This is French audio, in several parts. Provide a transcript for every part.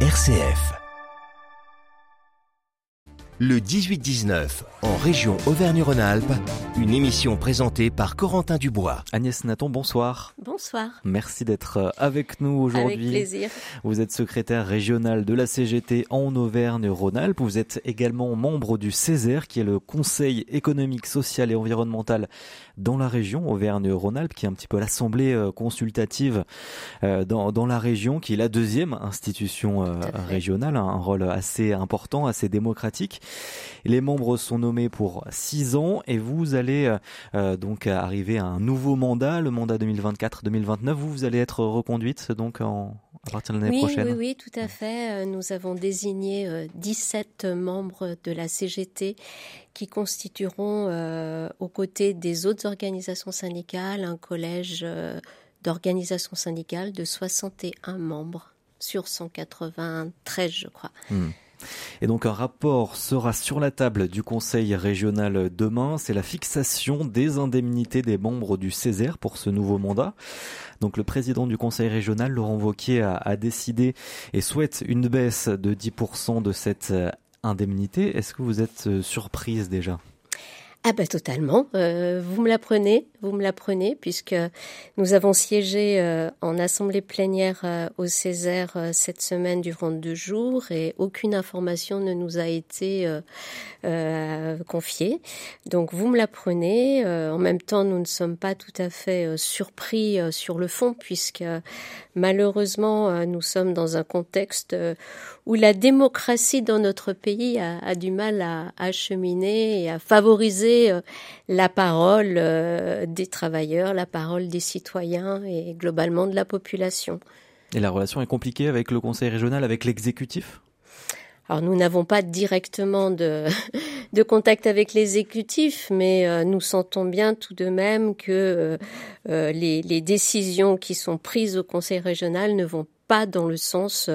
RCF. Le 18-19, en région Auvergne-Rhône-Alpes, une émission présentée par Corentin Dubois. Agnès Naton, bonsoir. Bonsoir. Merci d'être euh, avec nous aujourd'hui. Avec plaisir. Vous êtes secrétaire régional de la CGT en Auvergne-Rhône-Alpes. Vous êtes également membre du Césaire, qui est le Conseil économique, social et environnemental dans la région Auvergne-Rhône-Alpes, qui est un petit peu l'assemblée euh, consultative euh, dans, dans, la région, qui est la deuxième institution régionale, un rôle assez important, assez démocratique. Les membres sont nommés pour six ans et vous allez euh, euh, donc arriver à un nouveau mandat, le mandat 2024-2029. Vous, vous allez être reconduite donc en, à partir de l'année prochaine. Oui, oui, tout à fait. Euh, nous avons désigné 17 membres de la CGT qui constitueront aux côtés des autres organisations syndicales un collège d'organisations syndicales de 61 membres sur 193, je crois. Hmm. Et donc un rapport sera sur la table du Conseil régional demain. C'est la fixation des indemnités des membres du Césaire pour ce nouveau mandat. Donc le président du Conseil régional, Laurent Vauquier, a, décidé et souhaite une baisse de 10% de cette indemnité. Est-ce que vous êtes euh, surprise déjà? Ah ben totalement. Euh, vous me l'apprenez, vous me l'apprenez, puisque nous avons siégé euh, en assemblée plénière euh, au Césaire cette semaine durant deux jours et aucune information ne nous a été confiée. Donc vous me l'apprenez. en même temps, nous ne sommes pas tout à fait surpris sur le fond, puisque malheureusement, nous sommes dans un contexte où la démocratie dans notre pays a, du mal à, à cheminer et à favoriser euh, la parole euh, des travailleurs, la parole des citoyens et globalement de la population. Et la relation est compliquée avec le Conseil régional, avec l'exécutif? Alors nous n'avons pas directement de, de contact avec l'exécutif, mais euh, nous sentons bien tout de même que les, les, décisions qui sont prises au Conseil régional ne vont pas dans le sens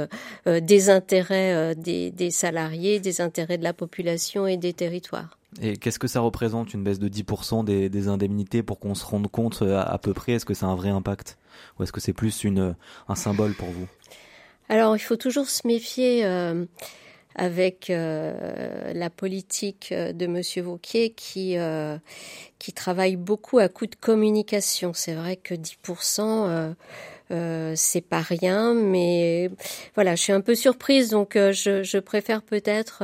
des intérêts des, des salariés, des intérêts de la population et des territoires. Et qu'est-ce que ça représente une baisse de 10% des, indemnités pour qu'on se rende compte euh, à, peu près? Est-ce que c'est un vrai impact? Ou est-ce que c'est plus une, un symbole pour vous? Alors il faut toujours se méfier euh, avec euh, la politique de Monsieur Vauquier qui euh, qui travaille beaucoup à coup de communication. C'est vrai que 10% euh, c'est pas rien, mais voilà, je suis un peu surprise, donc euh, je, je, préfère peut-être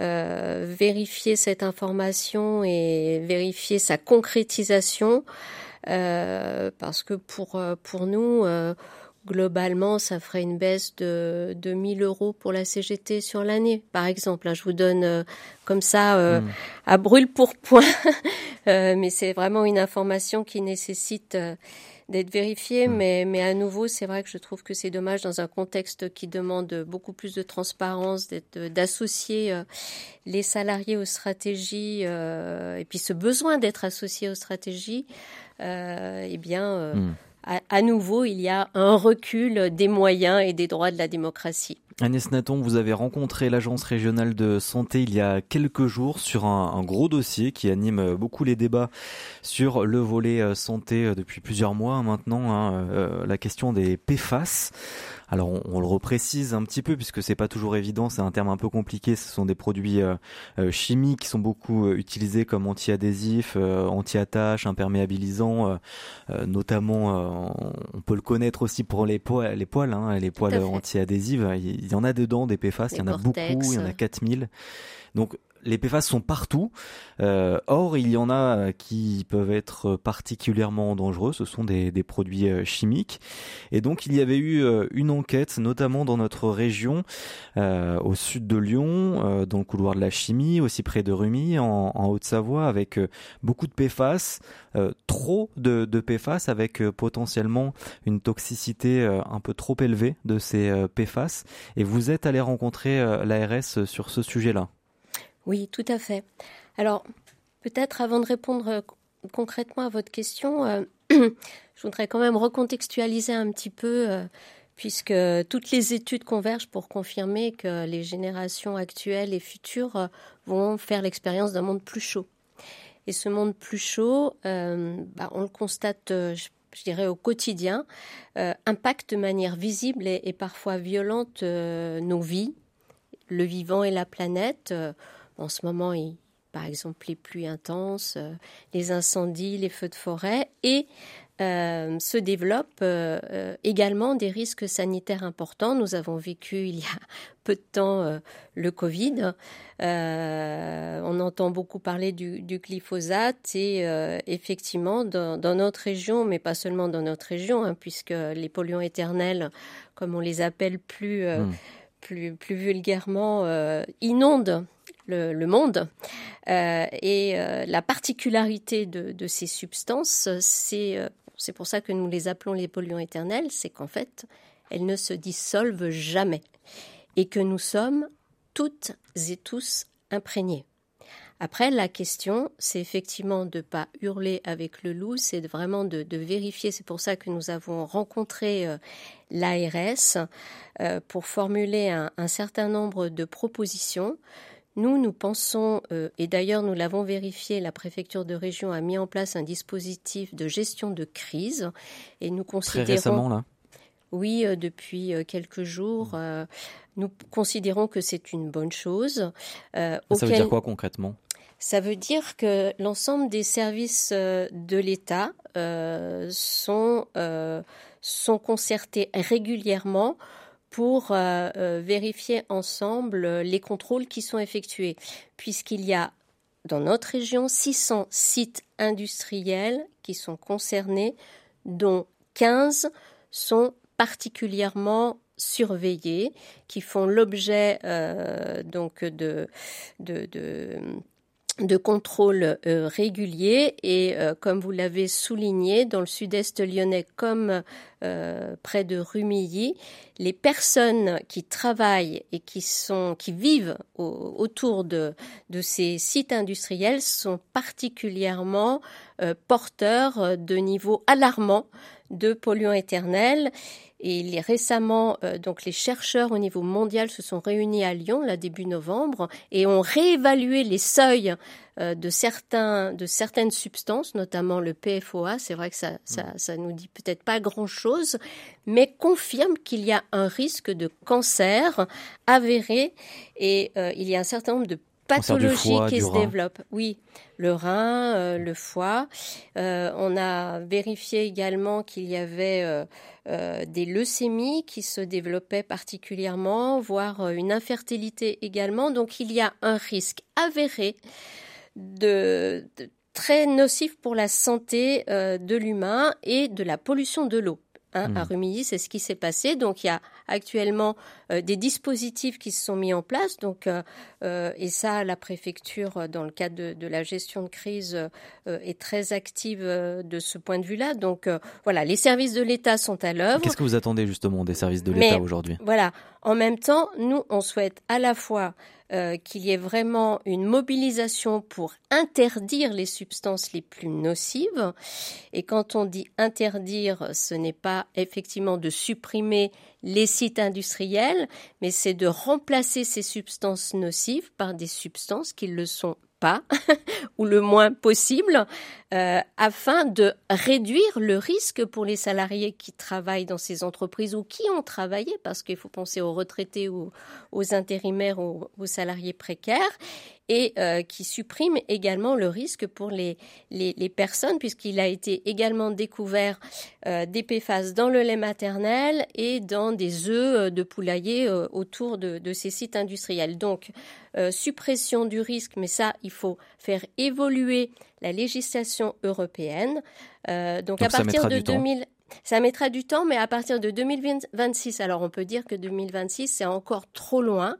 euh, vérifier cette information et vérifier sa concrétisation, parce que pour pour nous globalement, ça ferait une baisse de, de 1000 euros pour la CGT sur l'année, par exemple. Je vous donne comme ça hmm. à brûle pour point, mais c'est vraiment une information qui nécessite d'être vérifié, hmm. mais, mais à nouveau, c'est vrai que je trouve que c'est dommage dans un contexte qui demande beaucoup plus de transparence, d'associer euh, les salariés aux stratégies, euh, et puis ce besoin d'être associé aux stratégies, euh, eh bien, hmm. À, nouveau, il y a un recul des moyens et des droits de la démocratie. Agnès Naton, vous avez rencontré l'Agence régionale de santé il y a quelques jours sur un, un, gros dossier qui anime beaucoup les débats sur le volet euh, santé euh, depuis plusieurs mois maintenant, hein, euh, la question des PFAS. Alors on, on, le reprécise un petit peu puisque c'est pas toujours évident, c'est un terme un peu compliqué. Ce sont des produits euh, euh chimiques qui sont beaucoup euh, utilisés comme anti-adhésifs, euh, anti-attaches, imperméabilisants. notamment, on peut le connaître aussi pour les poils, les poils, hein, les poils anti-adhésifs. Il y en a dedans des PFAS, il y en a beaucoup, il y en a 4000. Donc les PFAS sont partout. Euh, or, il y en a qui peuvent être particulièrement dangereux. Ce sont des, des produits euh, chimiques. Et donc, il y avait eu euh, une enquête, notamment dans notre région, euh, au sud de Lyon, euh, dans le couloir de la chimie, aussi près de Rumi, en, en Haute-Savoie, avec beaucoup de PFAS, trop de, de, PFAS, avec potentiellement une toxicité un peu trop élevée de ces PFAS. Et vous êtes allé rencontrer l'ARS sur ce sujet-là. Oui, tout à fait. Alors, peut-être avant de répondre euh, concrètement à votre question, euh, je voudrais quand même recontextualiser un petit peu, euh, puisque toutes les études convergent pour confirmer que les générations actuelles et futures vont faire l'expérience d'un monde plus chaud. Et ce monde plus chaud, bah, on le constate je dirais au quotidien, impactent de manière visible et, parfois violente nos vies, le vivant et la planète. En ce moment, il, par exemple les pluies intenses, les incendies, les feux de forêt, et euh, se développent euh, euh, également des risques sanitaires importants. Nous avons vécu il y a peu de temps le Covid. on entend beaucoup parler du, glyphosate et effectivement dans, notre région, mais pas seulement dans notre région, hein, puisque les polluants éternels, comme on les appelle plus, hmm. plus, plus vulgairement, inondent le, monde. et la particularité de, ces substances, c'est c'est pour ça que nous les appelons les polluants éternels, c'est qu'en fait, elles ne se dissolvent jamais et que nous sommes toutes et tous imprégnés. Après, la question, c'est effectivement de ne pas hurler avec le loup, c'est vraiment de, vérifier. C'est pour ça que nous avons rencontré euh, l'ARS euh, pour formuler un, certain nombre de propositions nous, nous pensons, euh, et d'ailleurs nous l'avons vérifié, la préfecture de région a mis en place un dispositif de gestion de crise, et nous considérons... Très récemment, là Oui, euh, depuis euh, quelques jours. Mmh. nous considérons que c'est une bonne chose. Ça veut dire quoi concrètement? Ça veut dire que l'ensemble des services de l'État sont, sont concertés régulièrement pour euh, euh, vérifier ensemble euh, les contrôles qui sont effectués, puisqu'il y a dans notre région 600 sites industriels qui sont concernés, dont 15 sont particulièrement surveillés, qui font l'objet donc de, de, de et comme vous l'avez souligné dans le sud-est lyonnais comme euh, près de Rumilly, les personnes qui travaillent et qui sont qui vivent autour de, de ces sites industriels sont particulièrement porteurs de niveaux alarmants de polluants éternels. Et les, récemment, euh, donc les chercheurs au niveau mondial se sont réunis à Lyon, là début novembre, et ont réévalué les seuils euh, de, certains, de certaines substances, notamment le PFOA. C'est vrai que ça, ça, mm. ça nous dit peut-être pas grand-chose, mais confirme qu'il y a un risque de cancer avéré et euh, il y a un certain nombre de pathologies qui se développent. Oui, le rein, euh, le foie. Euh, on a vérifié également qu'il y avait euh, des leucémies qui se développaient particulièrement, voire une infertilité également. Donc il y a un risque avéré de très nocif pour la santé de l'humain et de la pollution de l'eau. Hein, à hmm. Rumilly, c'est ce qui s'est passé. Donc il y a actuellement euh, des dispositifs qui se sont mis en place. Donc euh, euh, et ça, la préfecture, dans le cadre de, la gestion de crise, est très active de ce point de vue-là. Donc voilà, les services de l'État sont à l'œuvre. Qu'est-ce que vous attendez justement des services de l'État aujourd'hui? Voilà. En même temps, nous, on souhaite à la fois euh, qu'il y ait vraiment une mobilisation pour interdire les substances les plus nocives. Et quand on dit interdire, ce n'est pas effectivement de supprimer les sites industriels, mais c'est de remplacer ces substances nocives par des substances qui le sont pas, ou le moins possible, euh, afin de réduire le risque pour les salariés qui travaillent dans ces entreprises ou qui ont travaillé, parce qu'il faut penser aux retraités ou aux intérimaires ou aux salariés précaires, et euh, qui supprime également le risque pour les, les, personnes, puisqu'il a été également découvert euh, des PFAS dans le lait maternel et dans des œufs de poulailler autour de, de, ces sites industriels. Donc, suppression du risque, mais ça, il faut faire évoluer la législation européenne. Euh, donc, à partir de 2000, ça mettra du temps, mais à partir de 2026, alors on peut dire que 2026 c'est encore trop loin,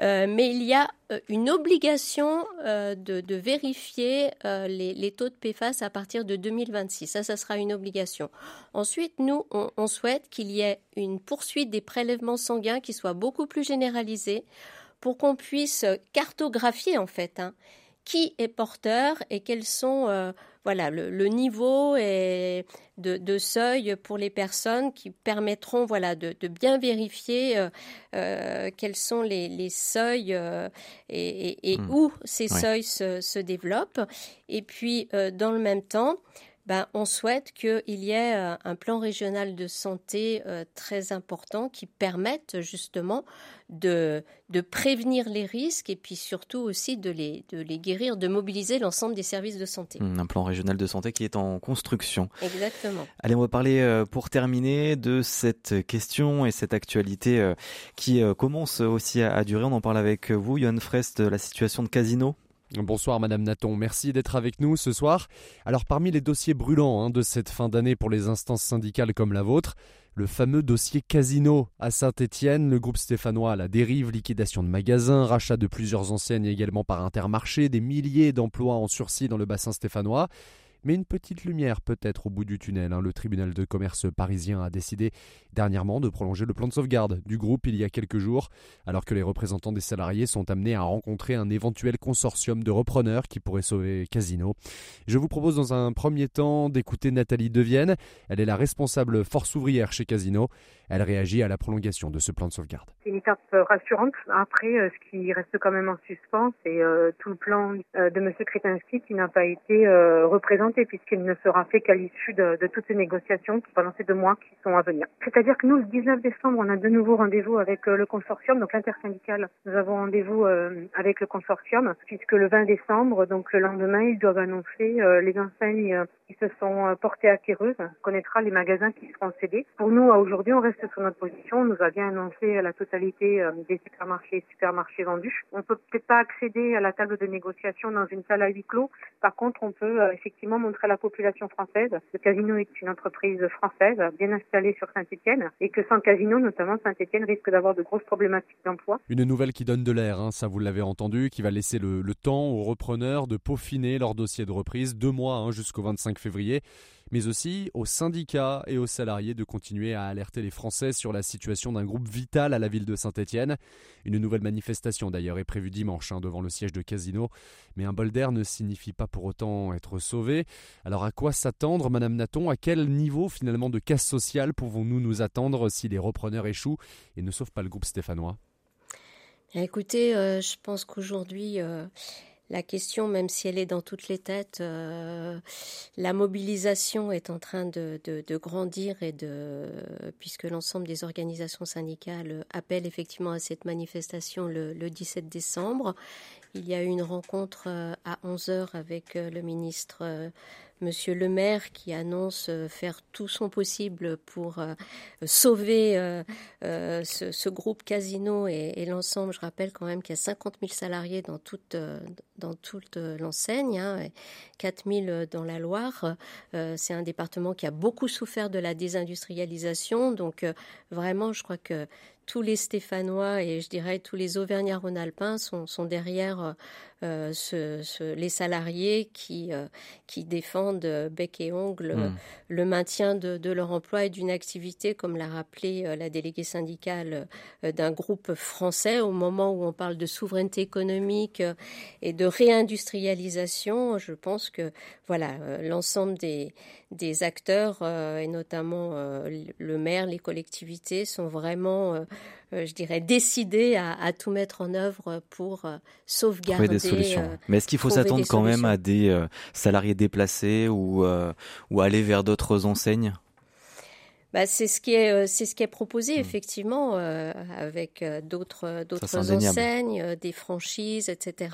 euh, mais il y a euh, une obligation de, vérifier les, taux de PFAS à partir de 2026. Ça, ça sera une obligation. Ensuite, nous, on, souhaite qu'il y ait une poursuite des prélèvements sanguins qui soit beaucoup plus généralisée pour qu'on puisse cartographier en fait. Hein, qui est porteur et quels sont euh, voilà le, niveau de, seuil pour les personnes qui permettront voilà de, bien vérifier euh, euh, quels sont les, seuils et, hmm. où ces seuils se, se, développent et puis dans le même temps ben, on souhaite qu'il y ait un plan régional de santé très important qui permette justement de, de prévenir les risques et puis surtout aussi de les, de les guérir, de mobiliser l'ensemble des services de santé. Mmh, un plan régional de santé qui est en construction. Exactement. Allez, on va parler euh, pour terminer de cette question et cette actualité euh, qui euh, commence aussi à durer. On en parle avec vous, Johan Frest, de la situation de Casino. Bonsoir Madame Naton, merci d'être avec nous ce soir. Alors parmi les dossiers brûlants hein, de cette fin d'année pour les instances syndicales comme la vôtre, le fameux dossier Casino à Saint-Étienne, le groupe stéphanois à la dérive, liquidation de magasins, rachat de plusieurs enseignes également par Intermarché, des milliers d'emplois en sursis dans le bassin stéphanois. Mais une petite lumière peut-être au bout du tunnel. Hein. Le tribunal de commerce parisien a décidé dernièrement de prolonger le plan de sauvegarde du groupe il y a quelques jours, alors que les représentants des salariés sont amenés à rencontrer un éventuel consortium de repreneurs qui pourrait sauver Casino. Je vous propose dans un premier temps d'écouter Nathalie Devienne. Elle est la responsable force ouvrière chez Casino. Elle réagit à la prolongation de ce plan de sauvegarde. C'est une étape euh, rassurante. Après, euh, ce qui reste quand même en suspens, c'est euh, tout le plan de M. Kretinsky qui n'a pas été représenté puisqu'il ne sera fait qu'à l'issue de, toutes ces négociations pendant ces deux mois qui sont à venir. C'est-à-dire que nous, le 19 décembre, on a de nouveau rendez-vous avec le consortium, donc l'intersyndical. Nous avons rendez-vous avec le consortium puisque le 20 décembre, donc le lendemain, ils doivent annoncer les enseignes qui se sont portées acquéreuses, connaîtra les magasins qui seront cédés. Pour nous, aujourd'hui, on reste sur notre position. On nous a bien annoncé la totalité euh, des supermarchés et supermarchés vendus. On peut peut-être pas accéder à la table de négociation dans une salle à huis clos. Par contre, on peut euh, effectivement montrer à la population française que Casino est une entreprise française bien installée sur Saint-Etienne et que sans Casino, notamment Saint-Etienne risque d'avoir de grosses problématiques d'emploi. Une nouvelle qui donne de l'air, hein, ça vous l'avez entendu, qui va laisser le, temps aux repreneurs de peaufiner leur dossier de reprise, deux mois hein, jusqu'au 25 février mais aussi aux syndicats et aux salariés de continuer à alerter les Français sur la situation d'un groupe vital à la ville de Saint-Étienne. Une nouvelle manifestation d'ailleurs est prévue dimanche hein, devant le siège de Casino, mais un bol d'air ne signifie pas pour autant être sauvé. Alors à quoi s'attendre, Madame Naton À quel niveau finalement de casse sociale pouvons-nous nous attendre si les repreneurs échouent et ne sauvent pas le groupe stéphanois? Écoutez, euh, je pense qu'aujourd'hui, euh, la question, même si elle est dans toutes les têtes, euh, la mobilisation est en train de, grandir et de, puisque l'ensemble des organisations syndicales appellent effectivement à cette manifestation le, le 17 décembre. Il y a eu une rencontre euh, à 11 heures avec euh, le ministre Monsieur le maire qui annonce euh, faire tout son possible pour euh, sauver euh, ce, groupe Casino et, l'ensemble. Je rappelle quand même qu'il y a 50 000 salariés dans toute, dans toute l'enseigne, hein, 4 000 dans la Loire. C'est un département qui a beaucoup souffert de la désindustrialisation. Donc vraiment, je crois que tous les Stéphanois et je dirais tous les Auvergnats-Rhône-Alpins sont, sont, derrière euh, ce, les salariés qui, euh, qui défendent bec et ongle hmm. le maintien de, de, leur emploi et d'une activité, comme l'a rappelé euh, la déléguée syndicale d'un groupe français, au moment où on parle de souveraineté économique et de réindustrialisation. Je pense que voilà l'ensemble des, des acteurs et notamment le maire, les collectivités sont vraiment euh, je dirais, décidé à, tout mettre en œuvre pour euh, sauvegarder. des solutions. Euh, Mais est-ce qu'il faut s'attendre quand même à des salariés déplacés ou, ou aller vers d'autres enseignes? Bah, c'est ce qui est c'est ce qui est proposé hmm. effectivement avec d'autres d'autres enseignes, des franchises, etc.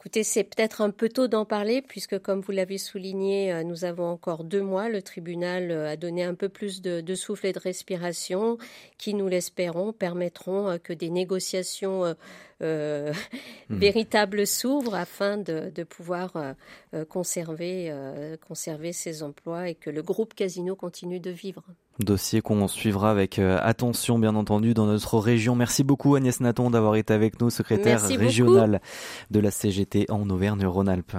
Écoutez, c'est peut-être un peu tôt d'en parler puisque, comme vous l'avez souligné, euh, nous avons encore deux mois. Le tribunal euh, a donné un peu plus de, souffle et de respiration qui, nous l'espérons, permettront euh, que des négociations hmm. véritables s'ouvrent afin de, pouvoir conserver, conserver ces emplois et que le groupe Casino continue de vivre. Dossier qu'on suivra avec euh, attention, bien entendu, dans notre région. Merci beaucoup Agnès Naton d'avoir été avec nous, secrétaire régionale de la CGT en Auvergne-Rhône-Alpes.